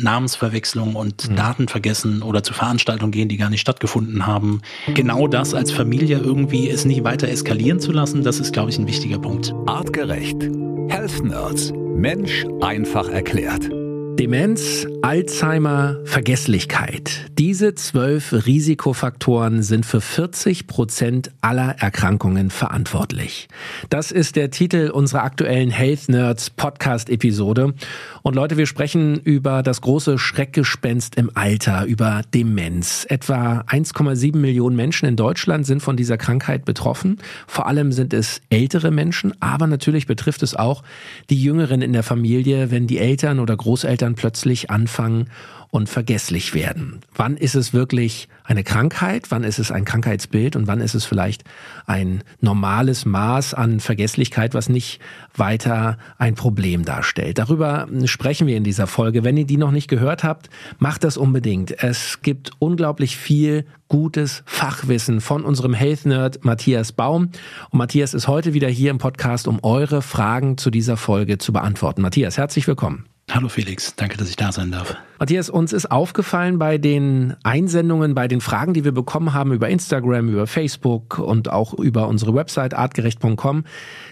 Namensverwechslung und mhm. Daten vergessen oder zu Veranstaltungen gehen, die gar nicht stattgefunden haben. Genau das als Familie irgendwie es nicht weiter eskalieren zu lassen, das ist, glaube ich, ein wichtiger Punkt. Artgerecht. Health Nerds. Mensch einfach erklärt. Demenz, Alzheimer, Vergesslichkeit. Diese zwölf Risikofaktoren sind für 40 Prozent aller Erkrankungen verantwortlich. Das ist der Titel unserer aktuellen Health Nerds Podcast Episode. Und Leute, wir sprechen über das große Schreckgespenst im Alter, über Demenz. Etwa 1,7 Millionen Menschen in Deutschland sind von dieser Krankheit betroffen. Vor allem sind es ältere Menschen, aber natürlich betrifft es auch die Jüngeren in der Familie, wenn die Eltern oder Großeltern dann plötzlich anfangen und vergesslich werden. Wann ist es wirklich eine Krankheit? Wann ist es ein Krankheitsbild? Und wann ist es vielleicht ein normales Maß an Vergesslichkeit, was nicht weiter ein Problem darstellt? Darüber sprechen wir in dieser Folge. Wenn ihr die noch nicht gehört habt, macht das unbedingt. Es gibt unglaublich viel gutes Fachwissen von unserem Health Nerd Matthias Baum. Und Matthias ist heute wieder hier im Podcast, um eure Fragen zu dieser Folge zu beantworten. Matthias, herzlich willkommen. Hallo Felix, danke, dass ich da sein darf. Matthias, uns ist aufgefallen bei den Einsendungen, bei den Fragen, die wir bekommen haben über Instagram, über Facebook und auch über unsere Website artgerecht.com,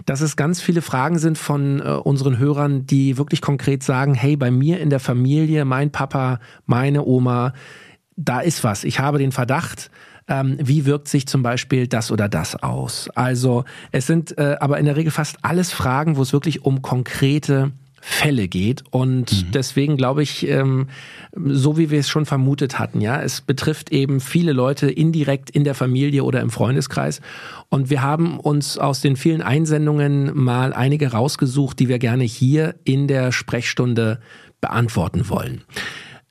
dass es ganz viele Fragen sind von äh, unseren Hörern, die wirklich konkret sagen, hey, bei mir in der Familie, mein Papa, meine Oma, da ist was. Ich habe den Verdacht, ähm, wie wirkt sich zum Beispiel das oder das aus. Also es sind äh, aber in der Regel fast alles Fragen, wo es wirklich um konkrete Fälle geht. Und mhm. deswegen glaube ich, ähm, so wie wir es schon vermutet hatten, ja, es betrifft eben viele Leute indirekt in der Familie oder im Freundeskreis. Und wir haben uns aus den vielen Einsendungen mal einige rausgesucht, die wir gerne hier in der Sprechstunde beantworten wollen.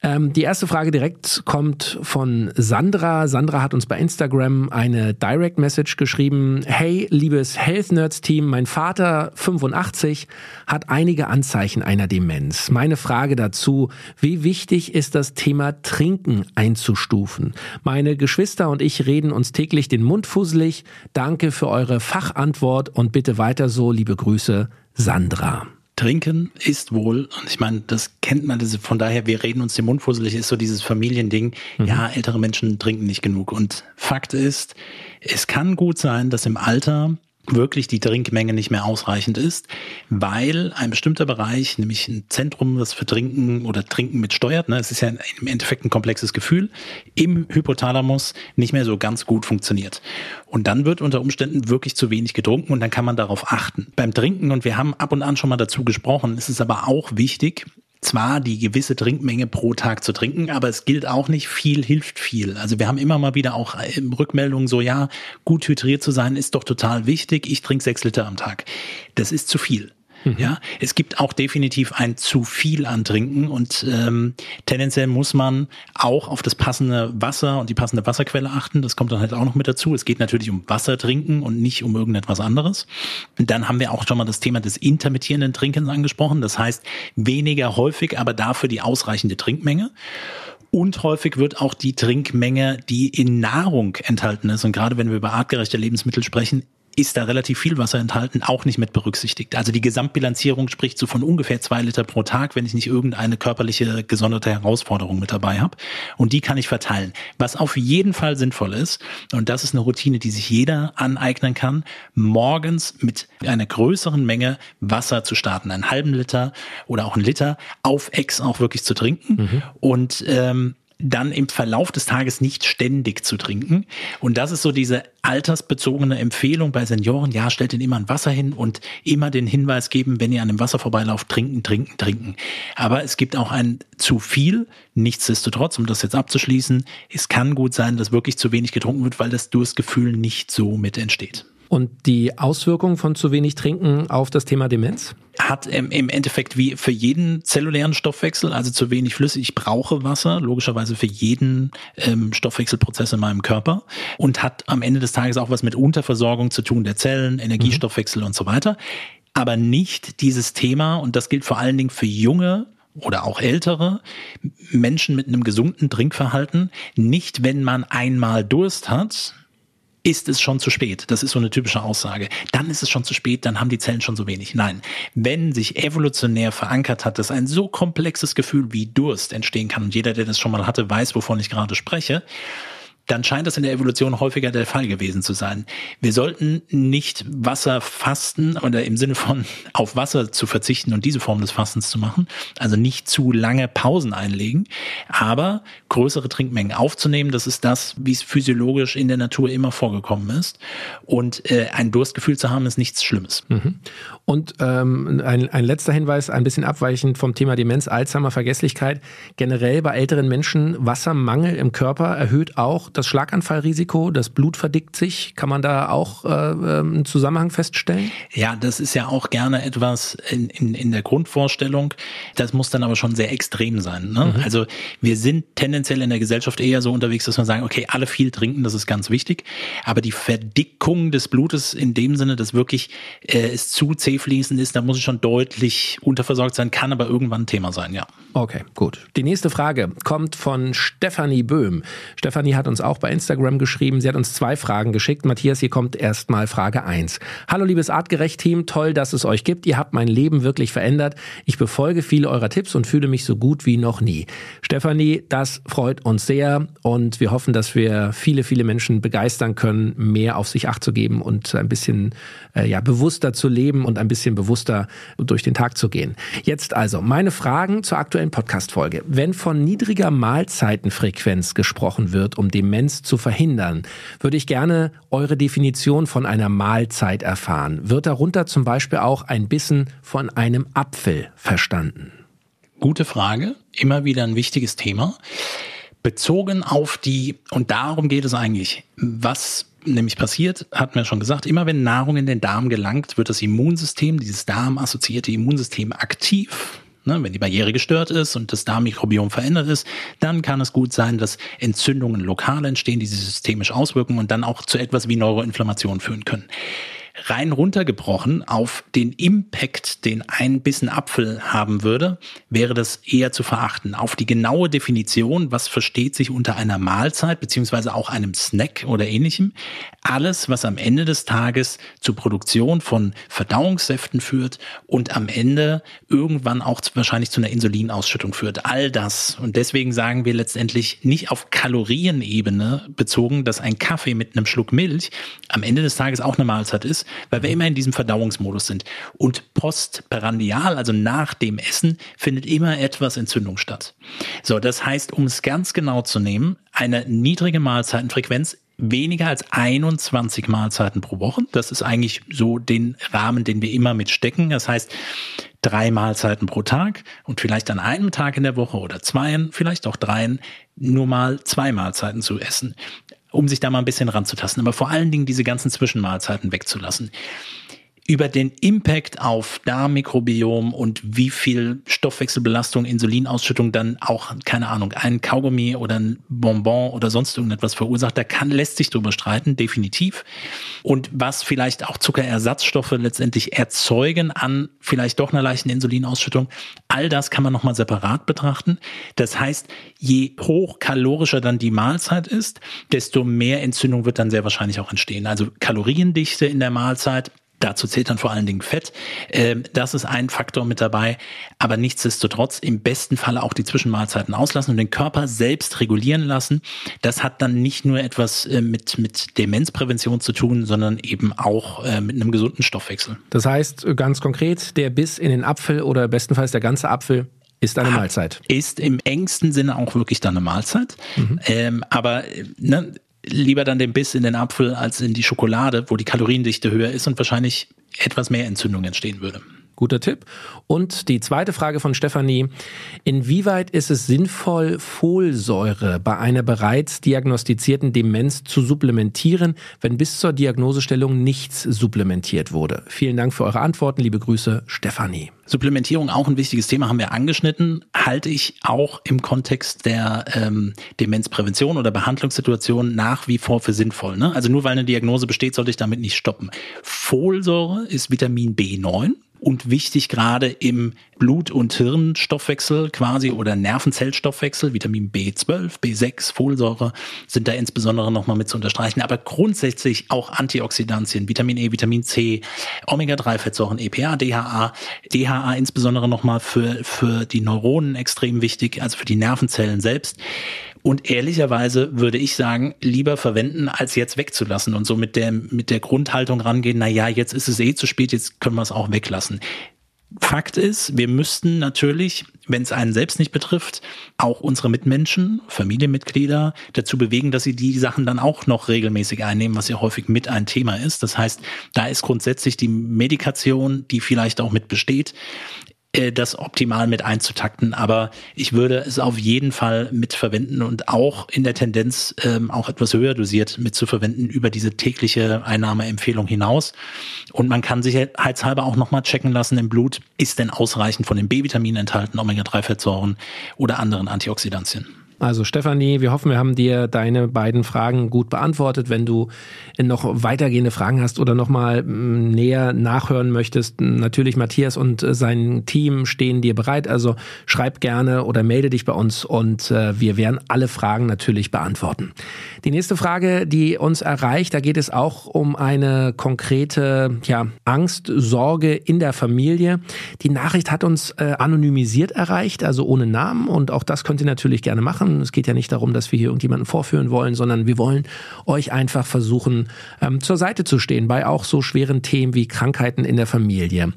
Ähm, die erste Frage direkt kommt von Sandra. Sandra hat uns bei Instagram eine Direct Message geschrieben. Hey, liebes Health Nerds Team, mein Vater, 85, hat einige Anzeichen einer Demenz. Meine Frage dazu, wie wichtig ist das Thema Trinken einzustufen? Meine Geschwister und ich reden uns täglich den Mund fusselig. Danke für eure Fachantwort und bitte weiter so. Liebe Grüße, Sandra. Trinken ist wohl, und ich meine, das kennt man, das, von daher, wir reden uns den Mund fusselig, ist so dieses Familiending, mhm. ja, ältere Menschen trinken nicht genug. Und Fakt ist, es kann gut sein, dass im Alter wirklich die Trinkmenge nicht mehr ausreichend ist, weil ein bestimmter Bereich, nämlich ein Zentrum, das für Trinken oder Trinken mit steuert, ne, es ist ja im Endeffekt ein komplexes Gefühl, im Hypothalamus nicht mehr so ganz gut funktioniert. Und dann wird unter Umständen wirklich zu wenig getrunken und dann kann man darauf achten. Beim Trinken, und wir haben ab und an schon mal dazu gesprochen, ist es aber auch wichtig, zwar die gewisse Trinkmenge pro Tag zu trinken, aber es gilt auch nicht, viel hilft viel. Also wir haben immer mal wieder auch äh, Rückmeldungen so, ja, gut hydriert zu sein ist doch total wichtig. Ich trinke sechs Liter am Tag. Das ist zu viel. Mhm. Ja, es gibt auch definitiv ein zu viel an Trinken und ähm, tendenziell muss man auch auf das passende Wasser und die passende Wasserquelle achten. Das kommt dann halt auch noch mit dazu. Es geht natürlich um Wasser trinken und nicht um irgendetwas anderes. Und dann haben wir auch schon mal das Thema des intermittierenden Trinkens angesprochen. Das heißt weniger häufig, aber dafür die ausreichende Trinkmenge. Und häufig wird auch die Trinkmenge, die in Nahrung enthalten ist, und gerade wenn wir über artgerechte Lebensmittel sprechen, ist da relativ viel Wasser enthalten, auch nicht mit berücksichtigt. Also die Gesamtbilanzierung spricht so von ungefähr zwei Liter pro Tag, wenn ich nicht irgendeine körperliche gesonderte Herausforderung mit dabei habe. Und die kann ich verteilen. Was auf jeden Fall sinnvoll ist, und das ist eine Routine, die sich jeder aneignen kann, morgens mit einer größeren Menge Wasser zu starten. Einen halben Liter oder auch einen Liter auf Ex auch wirklich zu trinken. Mhm. Und ähm, dann im Verlauf des Tages nicht ständig zu trinken. Und das ist so diese altersbezogene Empfehlung bei Senioren. Ja, stellt ihnen immer ein Wasser hin und immer den Hinweis geben, wenn ihr an dem Wasser vorbeilauft, trinken, trinken, trinken. Aber es gibt auch ein zu viel. Nichtsdestotrotz, um das jetzt abzuschließen, es kann gut sein, dass wirklich zu wenig getrunken wird, weil das Durstgefühl nicht so mit entsteht. Und die Auswirkungen von zu wenig Trinken auf das Thema Demenz? Hat im Endeffekt wie für jeden zellulären Stoffwechsel, also zu wenig flüssig, ich brauche Wasser, logischerweise für jeden ähm, Stoffwechselprozess in meinem Körper und hat am Ende des Tages auch was mit Unterversorgung zu tun der Zellen, Energiestoffwechsel mhm. und so weiter. Aber nicht dieses Thema, und das gilt vor allen Dingen für junge oder auch ältere Menschen mit einem gesunden Trinkverhalten, nicht wenn man einmal Durst hat, ist es schon zu spät. Das ist so eine typische Aussage. Dann ist es schon zu spät, dann haben die Zellen schon so wenig. Nein, wenn sich evolutionär verankert hat, dass ein so komplexes Gefühl wie Durst entstehen kann und jeder, der das schon mal hatte, weiß, wovon ich gerade spreche, dann scheint das in der Evolution häufiger der Fall gewesen zu sein. Wir sollten nicht Wasser fasten oder im Sinne von auf Wasser zu verzichten und diese Form des Fastens zu machen, also nicht zu lange Pausen einlegen, aber größere Trinkmengen aufzunehmen, das ist das, wie es physiologisch in der Natur immer vorgekommen ist. Und äh, ein Durstgefühl zu haben, ist nichts Schlimmes. Mhm. Und ähm, ein, ein letzter Hinweis, ein bisschen abweichend vom Thema Demenz, Alzheimer, Vergesslichkeit. Generell bei älteren Menschen Wassermangel im Körper erhöht auch das Schlaganfallrisiko, das Blut verdickt sich. Kann man da auch äh, ähm, einen Zusammenhang feststellen? Ja, das ist ja auch gerne etwas in, in, in der Grundvorstellung. Das muss dann aber schon sehr extrem sein. Ne? Mhm. Also wir sind tendenziell in der Gesellschaft eher so unterwegs, dass wir sagen, okay, alle viel trinken, das ist ganz wichtig. Aber die Verdickung des Blutes in dem Sinne, dass wirklich äh, es zu zäh fließend ist, da muss es schon deutlich unterversorgt sein, kann aber irgendwann ein Thema sein, ja. Okay, gut. Die nächste Frage kommt von Stefanie Böhm. Stefanie hat uns auch bei Instagram geschrieben. Sie hat uns zwei Fragen geschickt. Matthias, hier kommt erstmal Frage eins. Hallo liebes Artgerecht-Team, toll, dass es euch gibt. Ihr habt mein Leben wirklich verändert. Ich befolge viele eurer Tipps und fühle mich so gut wie noch nie. Stefanie, das freut uns sehr und wir hoffen, dass wir viele, viele Menschen begeistern können, mehr auf sich acht zu geben und ein bisschen äh, ja, bewusster zu leben und ein bisschen bewusster durch den Tag zu gehen. Jetzt also meine Fragen zur aktuellen Podcast-Folge. Wenn von niedriger Mahlzeitenfrequenz gesprochen wird, um Demenz zu verhindern, würde ich gerne eure Definition von einer Mahlzeit erfahren. Wird darunter zum Beispiel auch ein Bissen von einem Apfel verstanden? Gute Frage. Immer wieder ein wichtiges Thema. Bezogen auf die, und darum geht es eigentlich, was nämlich passiert, hat man schon gesagt, immer wenn Nahrung in den Darm gelangt, wird das Immunsystem, dieses darmassoziierte Immunsystem aktiv. Ne, wenn die Barriere gestört ist und das Darmmikrobiom verändert ist, dann kann es gut sein, dass Entzündungen lokal entstehen, die sich systemisch auswirken und dann auch zu etwas wie Neuroinflammation führen können rein runtergebrochen auf den Impact, den ein Bissen Apfel haben würde, wäre das eher zu verachten. Auf die genaue Definition, was versteht sich unter einer Mahlzeit beziehungsweise auch einem Snack oder ähnlichem, alles, was am Ende des Tages zur Produktion von Verdauungssäften führt und am Ende irgendwann auch wahrscheinlich zu einer Insulinausschüttung führt. All das. Und deswegen sagen wir letztendlich nicht auf Kalorienebene bezogen, dass ein Kaffee mit einem Schluck Milch am Ende des Tages auch eine Mahlzeit ist, weil wir immer in diesem Verdauungsmodus sind. Und postperandial, also nach dem Essen, findet immer etwas Entzündung statt. So, das heißt, um es ganz genau zu nehmen, eine niedrige Mahlzeitenfrequenz weniger als 21 Mahlzeiten pro Woche. Das ist eigentlich so den Rahmen, den wir immer mitstecken. Das heißt, drei Mahlzeiten pro Tag und vielleicht an einem Tag in der Woche oder zweien, vielleicht auch dreien, nur mal zwei Mahlzeiten zu essen um sich da mal ein bisschen ranzutasten, aber vor allen Dingen diese ganzen Zwischenmahlzeiten wegzulassen über den Impact auf Darmmikrobiom und wie viel Stoffwechselbelastung, Insulinausschüttung dann auch, keine Ahnung, ein Kaugummi oder ein Bonbon oder sonst irgendetwas verursacht, da kann, lässt sich drüber streiten, definitiv. Und was vielleicht auch Zuckerersatzstoffe letztendlich erzeugen an vielleicht doch einer leichten Insulinausschüttung, all das kann man nochmal separat betrachten. Das heißt, je hochkalorischer dann die Mahlzeit ist, desto mehr Entzündung wird dann sehr wahrscheinlich auch entstehen. Also Kaloriendichte in der Mahlzeit Dazu zählt dann vor allen Dingen Fett. Ähm, das ist ein Faktor mit dabei. Aber nichtsdestotrotz im besten Falle auch die Zwischenmahlzeiten auslassen und den Körper selbst regulieren lassen. Das hat dann nicht nur etwas äh, mit, mit Demenzprävention zu tun, sondern eben auch äh, mit einem gesunden Stoffwechsel. Das heißt ganz konkret, der Biss in den Apfel oder bestenfalls der ganze Apfel ist eine Mahlzeit. Ist im engsten Sinne auch wirklich dann eine Mahlzeit. Mhm. Ähm, aber ne, lieber dann den Biss in den Apfel als in die Schokolade, wo die Kaloriendichte höher ist und wahrscheinlich etwas mehr Entzündung entstehen würde. Guter Tipp. Und die zweite Frage von Stefanie. Inwieweit ist es sinnvoll, Folsäure bei einer bereits diagnostizierten Demenz zu supplementieren, wenn bis zur Diagnosestellung nichts supplementiert wurde? Vielen Dank für eure Antworten. Liebe Grüße, Stefanie. Supplementierung auch ein wichtiges Thema, haben wir angeschnitten, halte ich auch im Kontext der ähm, Demenzprävention oder Behandlungssituation nach wie vor für sinnvoll. Ne? Also nur weil eine Diagnose besteht, sollte ich damit nicht stoppen. Folsäure ist Vitamin B9 und wichtig gerade im Blut- und Hirnstoffwechsel quasi oder Nervenzellstoffwechsel, Vitamin B12, B6, Folsäure sind da insbesondere nochmal mit zu unterstreichen, aber grundsätzlich auch Antioxidantien, Vitamin E, Vitamin C, Omega-3-Fettsäuren, EPA, DHA, DHA insbesondere nochmal für, für die Neuronen extrem wichtig, also für die Nervenzellen selbst. Und ehrlicherweise würde ich sagen, lieber verwenden, als jetzt wegzulassen und so mit der, mit der Grundhaltung rangehen, na ja, jetzt ist es eh zu spät, jetzt können wir es auch weglassen. Fakt ist, wir müssten natürlich, wenn es einen selbst nicht betrifft, auch unsere Mitmenschen, Familienmitglieder dazu bewegen, dass sie die Sachen dann auch noch regelmäßig einnehmen, was ja häufig mit ein Thema ist. Das heißt, da ist grundsätzlich die Medikation, die vielleicht auch mit besteht, das optimal mit einzutakten. Aber ich würde es auf jeden Fall mitverwenden und auch in der Tendenz ähm, auch etwas höher dosiert mitzuverwenden über diese tägliche Einnahmeempfehlung hinaus. Und man kann sicherheitshalber auch nochmal checken lassen im Blut, ist denn ausreichend von den B-Vitaminen enthalten, Omega-3-Fettsäuren oder anderen Antioxidantien. Also Stefanie, wir hoffen, wir haben dir deine beiden Fragen gut beantwortet. Wenn du noch weitergehende Fragen hast oder nochmal mm, näher nachhören möchtest, natürlich Matthias und sein Team stehen dir bereit. Also schreib gerne oder melde dich bei uns und äh, wir werden alle Fragen natürlich beantworten. Die nächste Frage, die uns erreicht, da geht es auch um eine konkrete ja, Angst, Sorge in der Familie. Die Nachricht hat uns äh, anonymisiert erreicht, also ohne Namen und auch das könnt ihr natürlich gerne machen machen. Es geht ja nicht darum, dass wir hier irgendjemanden vorführen wollen, sondern wir wollen euch einfach versuchen, ähm, zur Seite zu stehen bei auch so schweren Themen wie Krankheiten in der Familie.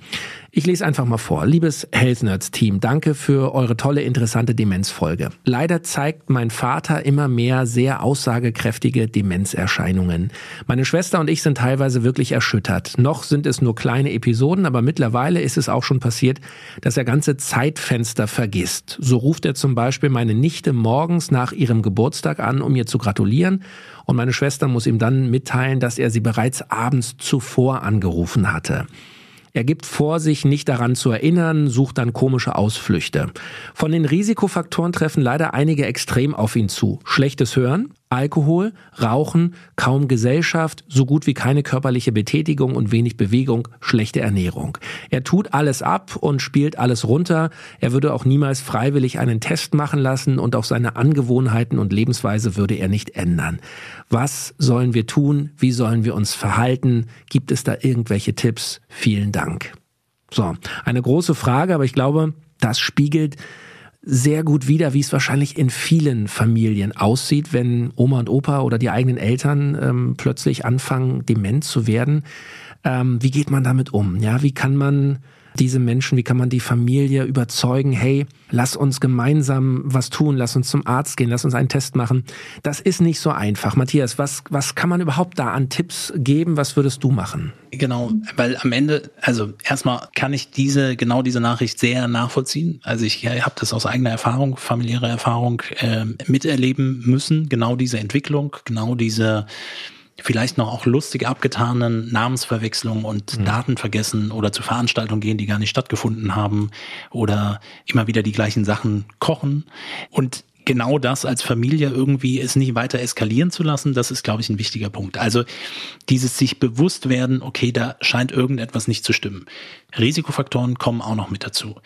Ich lese einfach mal vor. Liebes Health Nerds Team, danke für eure tolle, interessante Demenzfolge. Leider zeigt mein Vater immer mehr sehr aussagekräftige Demenzerscheinungen. Meine Schwester und ich sind teilweise wirklich erschüttert. Noch sind es nur kleine Episoden, aber mittlerweile ist es auch schon passiert, dass er ganze Zeitfenster vergisst. So ruft er zum Beispiel meine Nichte morgens nach ihrem Geburtstag an, um ihr zu gratulieren und meine Schwester muss ihm dann mitteilen, dass er sie bereits abends zuvor angerufen hatte. Er gibt vor, sich nicht daran zu erinnern, sucht dann komische Ausflüchte. Von den Risikofaktoren treffen leider einige extrem auf ihn zu. Schlechtes Hören, Alkohol, Rauchen, kaum Gesellschaft, so gut wie keine körperliche Betätigung und wenig Bewegung, schlechte Ernährung. Er tut alles ab und spielt alles runter. Er würde auch niemals freiwillig einen Test machen lassen und auch seine Angewohnheiten und Lebensweise würde er nicht ändern. Was sollen wir tun? Wie sollen wir uns verhalten? Gibt es da irgendwelche Tipps? Vielen Dank. So, eine große Frage, aber ich glaube, das spiegelt sehr gut wider, wie es wahrscheinlich in vielen Familien aussieht, wenn Oma und Opa oder die eigenen Eltern ähm, plötzlich anfangen, dement zu werden. Ähm, wie geht man damit um? Ja, wie kann man diese Menschen, wie kann man die Familie überzeugen, hey, lass uns gemeinsam was tun, lass uns zum Arzt gehen, lass uns einen Test machen. Das ist nicht so einfach. Matthias, was, was kann man überhaupt da an Tipps geben? Was würdest du machen? Genau, weil am Ende, also erstmal kann ich diese, genau diese Nachricht sehr nachvollziehen. Also ich habe das aus eigener Erfahrung, familiärer Erfahrung äh, miterleben müssen, genau diese Entwicklung, genau diese vielleicht noch auch lustig abgetanen Namensverwechslungen und mhm. Daten vergessen oder zu Veranstaltungen gehen, die gar nicht stattgefunden haben oder immer wieder die gleichen Sachen kochen. Und genau das als Familie irgendwie es nicht weiter eskalieren zu lassen, das ist, glaube ich, ein wichtiger Punkt. Also dieses sich bewusst werden, okay, da scheint irgendetwas nicht zu stimmen. Risikofaktoren kommen auch noch mit dazu.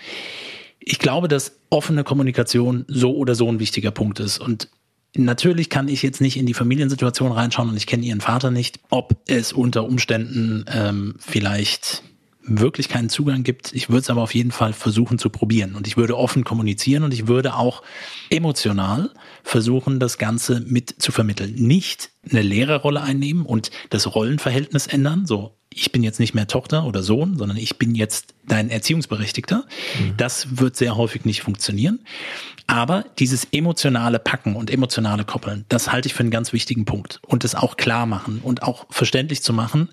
Ich glaube, dass offene Kommunikation so oder so ein wichtiger Punkt ist. Und Natürlich kann ich jetzt nicht in die Familiensituation reinschauen und ich kenne ihren Vater nicht, ob es unter Umständen ähm, vielleicht wirklich keinen Zugang gibt. Ich würde es aber auf jeden Fall versuchen zu probieren und ich würde offen kommunizieren und ich würde auch emotional versuchen, das Ganze mit zu vermitteln. Nicht eine Lehrerrolle einnehmen und das Rollenverhältnis ändern, so ich bin jetzt nicht mehr Tochter oder Sohn, sondern ich bin jetzt dein Erziehungsberechtigter. Mhm. Das wird sehr häufig nicht funktionieren. Aber dieses emotionale Packen und emotionale Koppeln, das halte ich für einen ganz wichtigen Punkt. Und das auch klar machen und auch verständlich zu machen,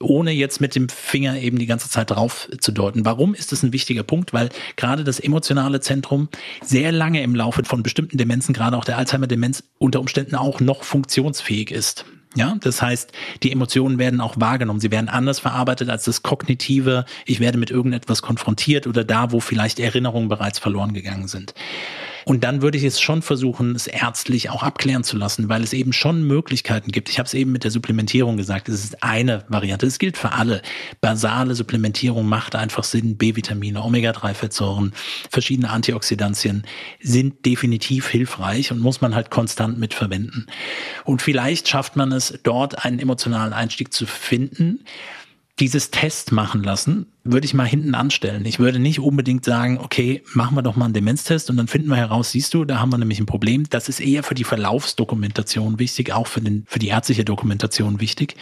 ohne jetzt mit dem Finger eben die ganze Zeit drauf zu deuten. Warum ist das ein wichtiger Punkt? Weil gerade das emotionale Zentrum sehr lange im Laufe von bestimmten Demenzen, gerade auch der Alzheimer-Demenz, unter Umständen auch noch funktionsfähig ist. Ja, das heißt, die Emotionen werden auch wahrgenommen. Sie werden anders verarbeitet als das kognitive. Ich werde mit irgendetwas konfrontiert oder da, wo vielleicht Erinnerungen bereits verloren gegangen sind. Und dann würde ich es schon versuchen, es ärztlich auch abklären zu lassen, weil es eben schon Möglichkeiten gibt. Ich habe es eben mit der Supplementierung gesagt, es ist eine Variante. Es gilt für alle. Basale Supplementierung macht einfach Sinn. B-Vitamine, Omega-3-Fettsäuren, verschiedene Antioxidantien sind definitiv hilfreich und muss man halt konstant mitverwenden. Und vielleicht schafft man es, dort einen emotionalen Einstieg zu finden, dieses Test machen lassen, würde ich mal hinten anstellen. Ich würde nicht unbedingt sagen, okay, machen wir doch mal einen Demenztest und dann finden wir heraus, siehst du, da haben wir nämlich ein Problem. Das ist eher für die Verlaufsdokumentation wichtig, auch für, den, für die ärztliche Dokumentation wichtig.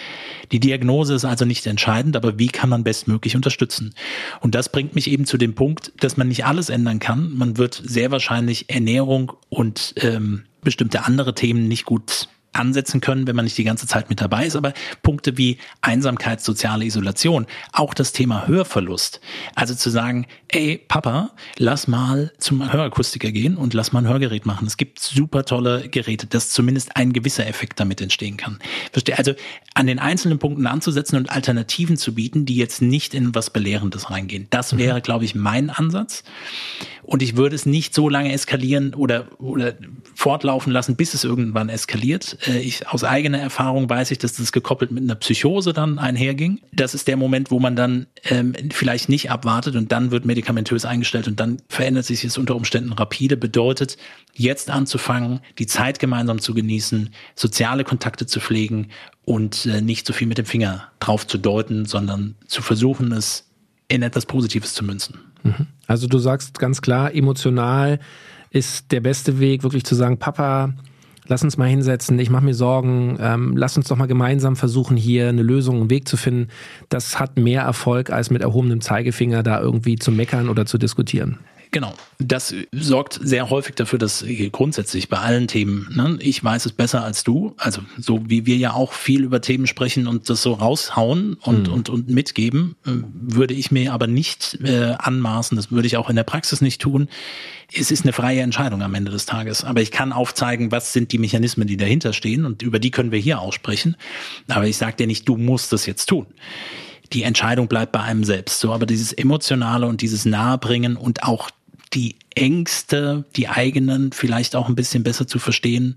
Die Diagnose ist also nicht entscheidend, aber wie kann man bestmöglich unterstützen? Und das bringt mich eben zu dem Punkt, dass man nicht alles ändern kann. Man wird sehr wahrscheinlich Ernährung und ähm, bestimmte andere Themen nicht gut ansetzen können, wenn man nicht die ganze Zeit mit dabei ist. Aber Punkte wie Einsamkeit, soziale Isolation, auch das Thema Hörverlust. Also zu sagen, ey, Papa, lass mal zum Hörakustiker gehen und lass mal ein Hörgerät machen. Es gibt super tolle Geräte, dass zumindest ein gewisser Effekt damit entstehen kann. Verstehe? Also an den einzelnen Punkten anzusetzen und Alternativen zu bieten, die jetzt nicht in was Belehrendes reingehen. Das mhm. wäre, glaube ich, mein Ansatz. Und ich würde es nicht so lange eskalieren oder, oder fortlaufen lassen, bis es irgendwann eskaliert. Äh, ich, aus eigener Erfahrung weiß ich, dass das gekoppelt mit einer Psychose dann einherging. Das ist der Moment, wo man dann ähm, vielleicht nicht abwartet und dann wird medikamentös eingestellt und dann verändert sich es unter Umständen rapide. Bedeutet, jetzt anzufangen, die Zeit gemeinsam zu genießen, soziale Kontakte zu pflegen und äh, nicht so viel mit dem Finger drauf zu deuten, sondern zu versuchen, es in etwas Positives zu münzen. Mhm. Also du sagst ganz klar, emotional ist der beste Weg, wirklich zu sagen, Papa, lass uns mal hinsetzen, ich mache mir Sorgen, ähm, lass uns doch mal gemeinsam versuchen, hier eine Lösung, einen Weg zu finden. Das hat mehr Erfolg, als mit erhobenem Zeigefinger da irgendwie zu meckern oder zu diskutieren. Genau. Das sorgt sehr häufig dafür, dass grundsätzlich bei allen Themen, ne, ich weiß es besser als du, also so wie wir ja auch viel über Themen sprechen und das so raushauen und, mhm. und, und mitgeben, äh, würde ich mir aber nicht äh, anmaßen, das würde ich auch in der Praxis nicht tun. Es ist eine freie Entscheidung am Ende des Tages. Aber ich kann aufzeigen, was sind die Mechanismen, die dahinter stehen und über die können wir hier aussprechen. Aber ich sage dir nicht, du musst das jetzt tun die Entscheidung bleibt bei einem selbst. So, aber dieses Emotionale und dieses Nahebringen und auch die Ängste, die eigenen vielleicht auch ein bisschen besser zu verstehen,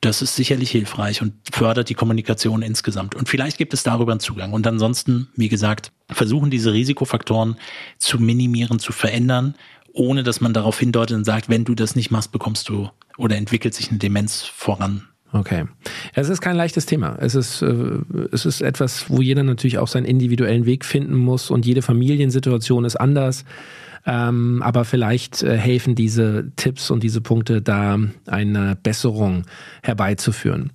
das ist sicherlich hilfreich und fördert die Kommunikation insgesamt. Und vielleicht gibt es darüber einen Zugang. Und ansonsten, wie gesagt, versuchen diese Risikofaktoren zu minimieren, zu verändern, ohne dass man darauf hindeutet und sagt, wenn du das nicht machst, bekommst du oder entwickelt sich eine Demenz voran. Okay. Es ist kein leichtes Thema. Es ist, äh, es ist etwas, wo jeder natürlich auch seinen individuellen Weg finden muss und jede Familiensituation ist anders. Ähm, aber vielleicht äh, helfen diese Tipps und diese Punkte da eine Besserung herbeizuführen.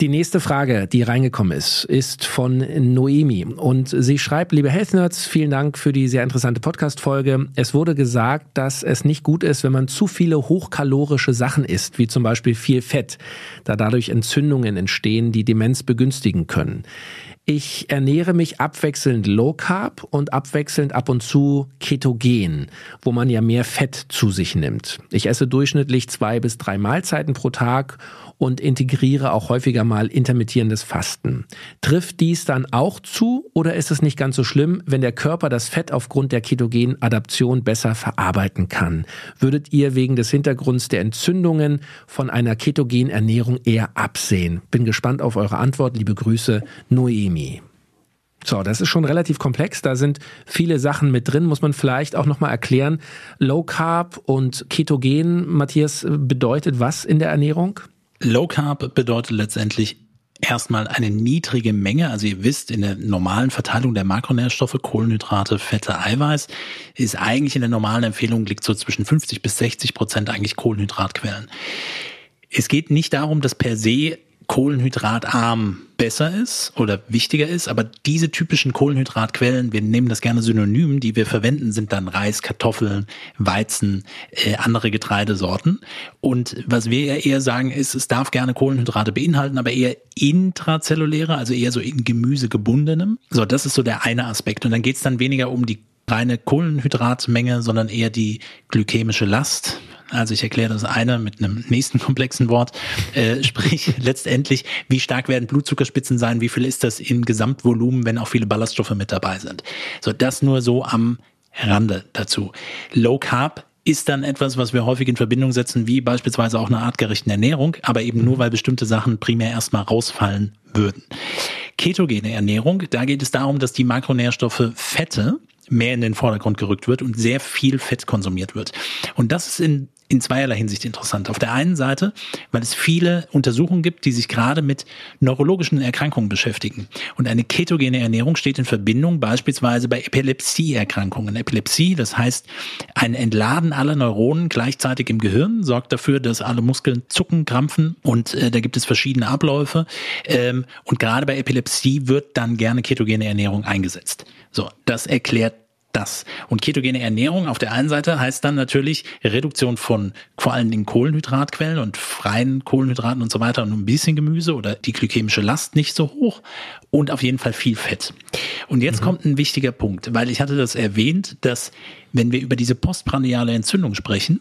Die nächste Frage, die reingekommen ist, ist von Noemi. Und sie schreibt, liebe Health Nerds, vielen Dank für die sehr interessante Podcast-Folge. Es wurde gesagt, dass es nicht gut ist, wenn man zu viele hochkalorische Sachen isst, wie zum Beispiel viel Fett, da dadurch Entzündungen entstehen, die Demenz begünstigen können. Ich ernähre mich abwechselnd Low Carb und abwechselnd ab und zu Ketogen, wo man ja mehr Fett zu sich nimmt. Ich esse durchschnittlich zwei bis drei Mahlzeiten pro Tag und integriere auch häufiger mal intermittierendes Fasten. Trifft dies dann auch zu oder ist es nicht ganz so schlimm, wenn der Körper das Fett aufgrund der Ketogenadaption besser verarbeiten kann? Würdet ihr wegen des Hintergrunds der Entzündungen von einer Ketogenernährung eher absehen? Bin gespannt auf eure Antwort. Liebe Grüße, Noemi. So, das ist schon relativ komplex. Da sind viele Sachen mit drin. Muss man vielleicht auch nochmal erklären. Low Carb und Ketogen, Matthias, bedeutet was in der Ernährung? Low Carb bedeutet letztendlich erstmal eine niedrige Menge. Also ihr wisst, in der normalen Verteilung der Makronährstoffe, Kohlenhydrate, Fette, Eiweiß, ist eigentlich in der normalen Empfehlung liegt so zwischen 50 bis 60 Prozent eigentlich Kohlenhydratquellen. Es geht nicht darum, dass per se kohlenhydratarm besser ist oder wichtiger ist, aber diese typischen Kohlenhydratquellen, wir nehmen das gerne synonym, die wir verwenden, sind dann Reis, Kartoffeln, Weizen, äh, andere Getreidesorten. Und was wir ja eher sagen ist, es darf gerne Kohlenhydrate beinhalten, aber eher intrazelluläre, also eher so in Gemüse gebundenem. So, das ist so der eine Aspekt. Und dann geht's dann weniger um die reine Kohlenhydratmenge, sondern eher die glykämische Last. Also ich erkläre das eine mit einem nächsten komplexen Wort. Äh, sprich, letztendlich, wie stark werden Blutzuckerspitzen sein? Wie viel ist das im Gesamtvolumen, wenn auch viele Ballaststoffe mit dabei sind? So, das nur so am Rande dazu. Low Carb ist dann etwas, was wir häufig in Verbindung setzen, wie beispielsweise auch eine artgerechten Ernährung, aber eben nur, weil bestimmte Sachen primär erstmal rausfallen würden. Ketogene Ernährung, da geht es darum, dass die Makronährstoffe Fette mehr in den Vordergrund gerückt wird und sehr viel Fett konsumiert wird. Und das ist in in zweierlei Hinsicht interessant. Auf der einen Seite, weil es viele Untersuchungen gibt, die sich gerade mit neurologischen Erkrankungen beschäftigen. Und eine ketogene Ernährung steht in Verbindung beispielsweise bei Epilepsieerkrankungen. Epilepsie, das heißt ein Entladen aller Neuronen gleichzeitig im Gehirn, sorgt dafür, dass alle Muskeln zucken, krampfen und äh, da gibt es verschiedene Abläufe. Ähm, und gerade bei Epilepsie wird dann gerne ketogene Ernährung eingesetzt. So, das erklärt das. Und ketogene Ernährung auf der einen Seite heißt dann natürlich Reduktion von vor allen Dingen Kohlenhydratquellen und freien Kohlenhydraten und so weiter und ein bisschen Gemüse oder die glykämische Last nicht so hoch und auf jeden Fall viel Fett. Und jetzt mhm. kommt ein wichtiger Punkt, weil ich hatte das erwähnt, dass wenn wir über diese postprandiale Entzündung sprechen,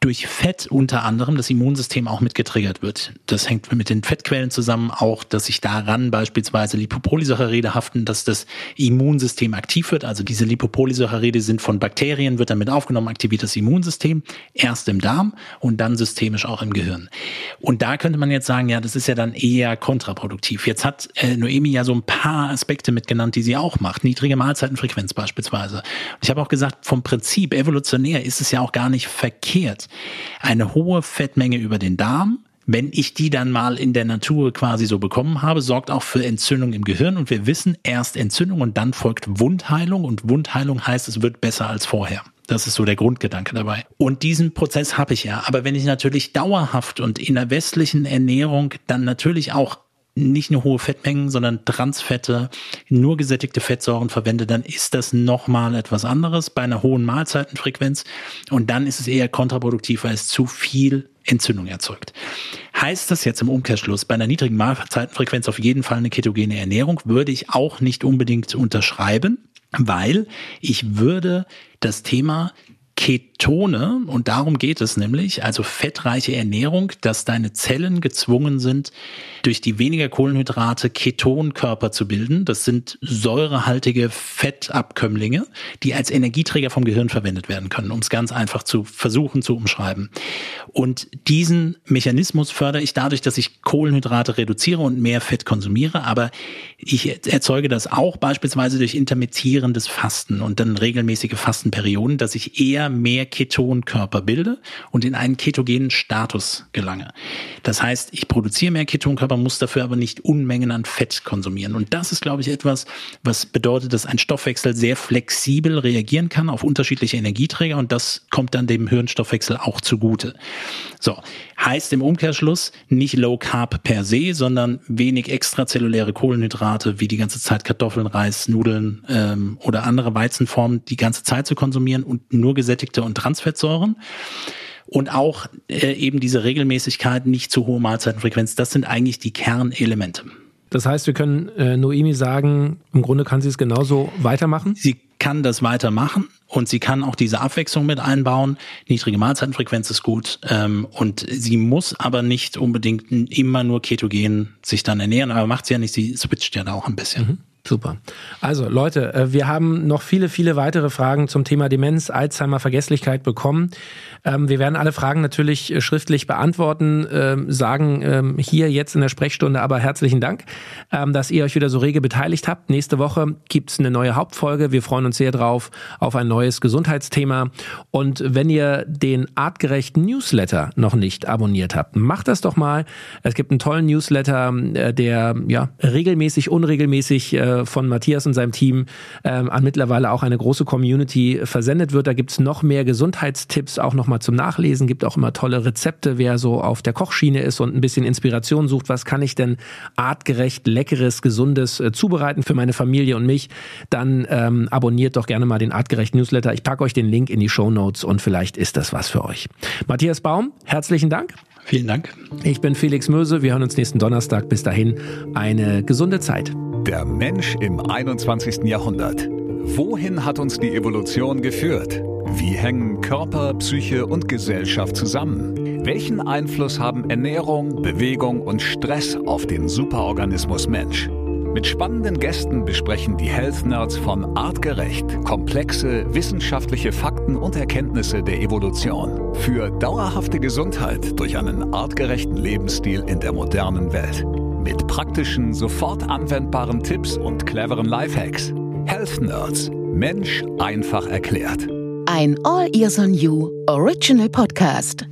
durch Fett unter anderem das Immunsystem auch mit getriggert wird. Das hängt mit den Fettquellen zusammen, auch dass sich daran beispielsweise Lipopolysaccharide haften, dass das Immunsystem aktiv wird. Also diese Lipopolysaccharide sind von Bakterien, wird damit aufgenommen, aktiviert das Immunsystem, erst im Darm und dann systemisch auch im Gehirn. Und da könnte man jetzt sagen, ja, das ist ja dann eher kontraproduktiv. Jetzt hat äh, Noemi ja so ein paar Aspekte mitgenannt, die sie auch macht. Niedrige Mahlzeitenfrequenz beispielsweise. Ich habe auch gesagt, vom Prinzip evolutionär ist es ja auch gar nicht verkehrt. Eine hohe Fettmenge über den Darm, wenn ich die dann mal in der Natur quasi so bekommen habe, sorgt auch für Entzündung im Gehirn. Und wir wissen, erst Entzündung und dann folgt Wundheilung. Und Wundheilung heißt, es wird besser als vorher. Das ist so der Grundgedanke dabei. Und diesen Prozess habe ich ja. Aber wenn ich natürlich dauerhaft und in der westlichen Ernährung dann natürlich auch nicht nur hohe Fettmengen, sondern Transfette, nur gesättigte Fettsäuren verwende, dann ist das nochmal etwas anderes bei einer hohen Mahlzeitenfrequenz. Und dann ist es eher kontraproduktiv, weil es zu viel Entzündung erzeugt. Heißt das jetzt im Umkehrschluss, bei einer niedrigen Mahlzeitenfrequenz auf jeden Fall eine ketogene Ernährung, würde ich auch nicht unbedingt unterschreiben, weil ich würde das Thema Ketone, und darum geht es nämlich, also fettreiche Ernährung, dass deine Zellen gezwungen sind, durch die weniger Kohlenhydrate Ketonkörper zu bilden. Das sind säurehaltige Fettabkömmlinge, die als Energieträger vom Gehirn verwendet werden können, um es ganz einfach zu versuchen zu umschreiben. Und diesen Mechanismus fördere ich dadurch, dass ich Kohlenhydrate reduziere und mehr Fett konsumiere, aber ich erzeuge das auch beispielsweise durch intermittierendes Fasten und dann regelmäßige Fastenperioden, dass ich eher mehr Ketonkörper bilde und in einen ketogenen Status gelange. Das heißt, ich produziere mehr Ketonkörper, muss dafür aber nicht Unmengen an Fett konsumieren. Und das ist, glaube ich, etwas, was bedeutet, dass ein Stoffwechsel sehr flexibel reagieren kann auf unterschiedliche Energieträger und das kommt dann dem Hirnstoffwechsel auch zugute. So, heißt im Umkehrschluss nicht Low Carb per se, sondern wenig extrazelluläre Kohlenhydrate wie die ganze Zeit Kartoffeln, Reis, Nudeln ähm, oder andere Weizenformen die ganze Zeit zu konsumieren und nur gesättigte und Transfettsäuren und auch äh, eben diese Regelmäßigkeit, nicht zu hohe Mahlzeitenfrequenz, das sind eigentlich die Kernelemente. Das heißt, wir können äh, Noemi sagen, im Grunde kann sie es genauso weitermachen? Sie kann das weitermachen und sie kann auch diese Abwechslung mit einbauen. Niedrige Mahlzeitenfrequenz ist gut ähm, und sie muss aber nicht unbedingt immer nur ketogen sich dann ernähren, aber macht sie ja nicht, sie switcht ja da auch ein bisschen. Mhm. Super. Also Leute, äh, wir haben noch viele, viele weitere Fragen zum Thema Demenz, Alzheimer, Vergesslichkeit bekommen. Ähm, wir werden alle Fragen natürlich äh, schriftlich beantworten, ähm, sagen ähm, hier jetzt in der Sprechstunde aber herzlichen Dank, dass ihr euch wieder so rege beteiligt habt. Nächste Woche gibt's eine neue Hauptfolge. Wir freuen uns sehr drauf auf ein neues Gesundheitsthema. Und wenn ihr den artgerechten Newsletter noch nicht abonniert habt, macht das doch mal. Es gibt einen tollen Newsletter, äh, der ja regelmäßig, unregelmäßig von Matthias und seinem Team ähm, an mittlerweile auch eine große Community versendet wird. Da gibt's noch mehr Gesundheitstipps, auch nochmal zum Nachlesen, gibt auch immer tolle Rezepte, wer so auf der Kochschiene ist und ein bisschen Inspiration sucht, was kann ich denn artgerecht, leckeres, gesundes äh, zubereiten für meine Familie und mich, dann ähm, abonniert doch gerne mal den artgerecht Newsletter. Ich packe euch den Link in die Show Notes und vielleicht ist das was für euch. Matthias Baum, herzlichen Dank. Vielen Dank. Ich bin Felix Möse. Wir hören uns nächsten Donnerstag. Bis dahin eine gesunde Zeit. Der Mensch im 21. Jahrhundert. Wohin hat uns die Evolution geführt? Wie hängen Körper, Psyche und Gesellschaft zusammen? Welchen Einfluss haben Ernährung, Bewegung und Stress auf den Superorganismus Mensch? Mit spannenden Gästen besprechen die Health Nerds von Artgerecht komplexe wissenschaftliche Fakten und Erkenntnisse der Evolution für dauerhafte Gesundheit durch einen artgerechten Lebensstil in der modernen Welt. Mit praktischen, sofort anwendbaren Tipps und cleveren Lifehacks. Health Nerds. Mensch einfach erklärt. Ein All Ears on You Original Podcast.